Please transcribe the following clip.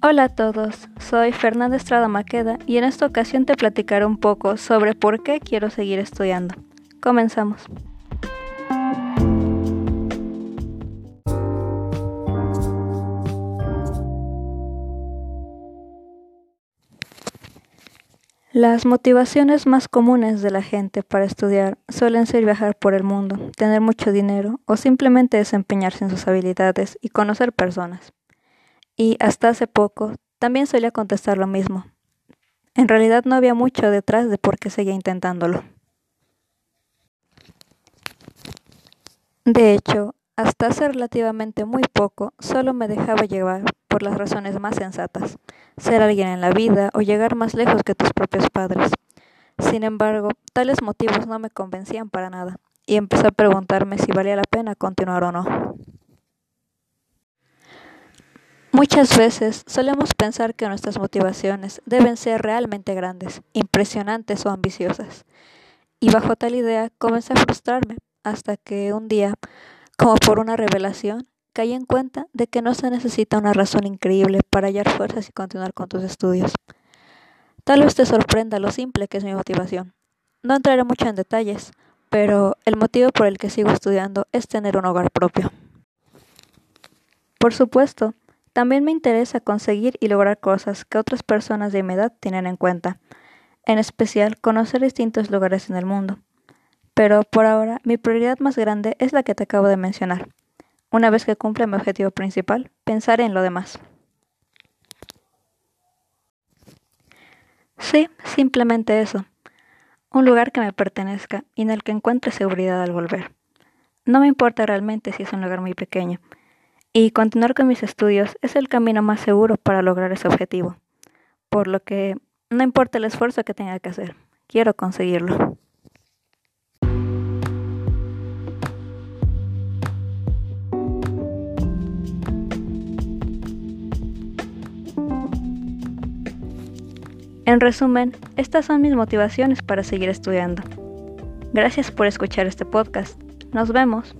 Hola a todos, soy Fernanda Estrada Maqueda y en esta ocasión te platicaré un poco sobre por qué quiero seguir estudiando. Comenzamos. Las motivaciones más comunes de la gente para estudiar suelen ser viajar por el mundo, tener mucho dinero o simplemente desempeñarse en sus habilidades y conocer personas. Y hasta hace poco también solía contestar lo mismo. En realidad no había mucho detrás de por qué seguía intentándolo. De hecho, hasta hace relativamente muy poco solo me dejaba llevar por las razones más sensatas, ser alguien en la vida o llegar más lejos que tus propios padres. Sin embargo, tales motivos no me convencían para nada, y empecé a preguntarme si valía la pena continuar o no. Muchas veces solemos pensar que nuestras motivaciones deben ser realmente grandes, impresionantes o ambiciosas, y bajo tal idea comencé a frustrarme hasta que un día como por una revelación, caí en cuenta de que no se necesita una razón increíble para hallar fuerzas y continuar con tus estudios. Tal vez te sorprenda lo simple que es mi motivación. No entraré mucho en detalles, pero el motivo por el que sigo estudiando es tener un hogar propio. Por supuesto, también me interesa conseguir y lograr cosas que otras personas de mi edad tienen en cuenta, en especial conocer distintos lugares en el mundo. Pero por ahora mi prioridad más grande es la que te acabo de mencionar. Una vez que cumpla mi objetivo principal, pensaré en lo demás. Sí, simplemente eso. Un lugar que me pertenezca y en el que encuentre seguridad al volver. No me importa realmente si es un lugar muy pequeño. Y continuar con mis estudios es el camino más seguro para lograr ese objetivo. Por lo que no importa el esfuerzo que tenga que hacer, quiero conseguirlo. En resumen, estas son mis motivaciones para seguir estudiando. Gracias por escuchar este podcast. Nos vemos.